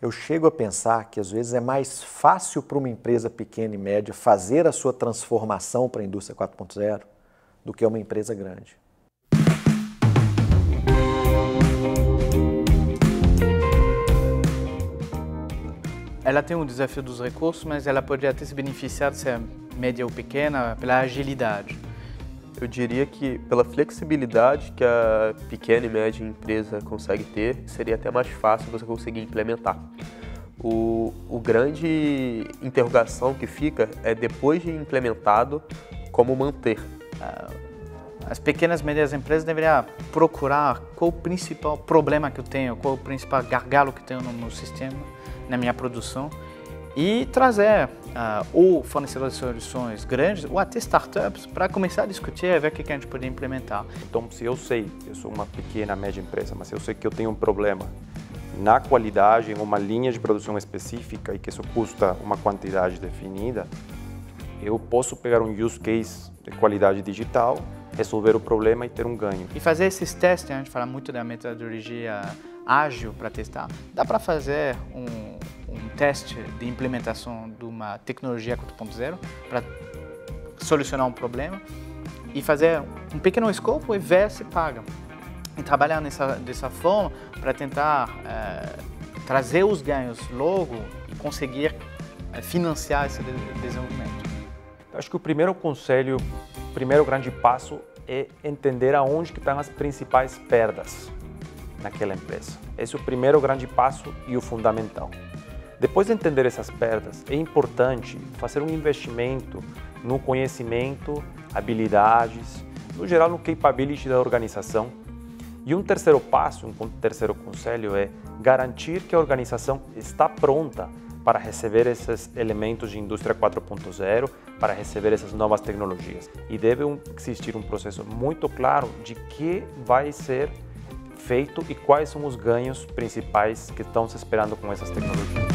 Eu chego a pensar que às vezes é mais fácil para uma empresa pequena e média fazer a sua transformação para a indústria 4.0 do que uma empresa grande. Ela tem um desafio dos recursos, mas ela pode até se beneficiar de ser média ou pequena pela agilidade. Eu diria que pela flexibilidade que a pequena e média empresa consegue ter, seria até mais fácil você conseguir implementar. O, o grande interrogação que fica é depois de implementado, como manter. Ah, as pequenas e médias empresas deveriam procurar qual o principal problema que eu tenho, qual o principal gargalo que eu tenho no meu sistema, na minha produção, e trazer uh, ou fornecedores de soluções grandes ou até startups para começar a discutir e ver o que a gente pode implementar. Então, se eu sei, eu sou uma pequena, média empresa, mas eu sei que eu tenho um problema na qualidade, em uma linha de produção específica e que isso custa uma quantidade definida, eu posso pegar um use case de qualidade digital, resolver o problema e ter um ganho. E fazer esses testes, a gente fala muito da metodologia ágil para testar, dá para fazer um teste de implementação de uma tecnologia 4.0 para solucionar um problema e fazer um pequeno escopo e ver se paga. E trabalhar nessa, dessa forma para tentar é, trazer os ganhos logo e conseguir é, financiar esse desenvolvimento. Acho que o primeiro conselho, o primeiro grande passo é entender aonde que estão as principais perdas naquela empresa. Esse é o primeiro grande passo e o fundamental. Depois de entender essas perdas, é importante fazer um investimento no conhecimento, habilidades, no geral no capability da organização. E um terceiro passo, um terceiro conselho é garantir que a organização está pronta para receber esses elementos de indústria 4.0, para receber essas novas tecnologias. E deve existir um processo muito claro de que vai ser feito e quais são os ganhos principais que estão se esperando com essas tecnologias.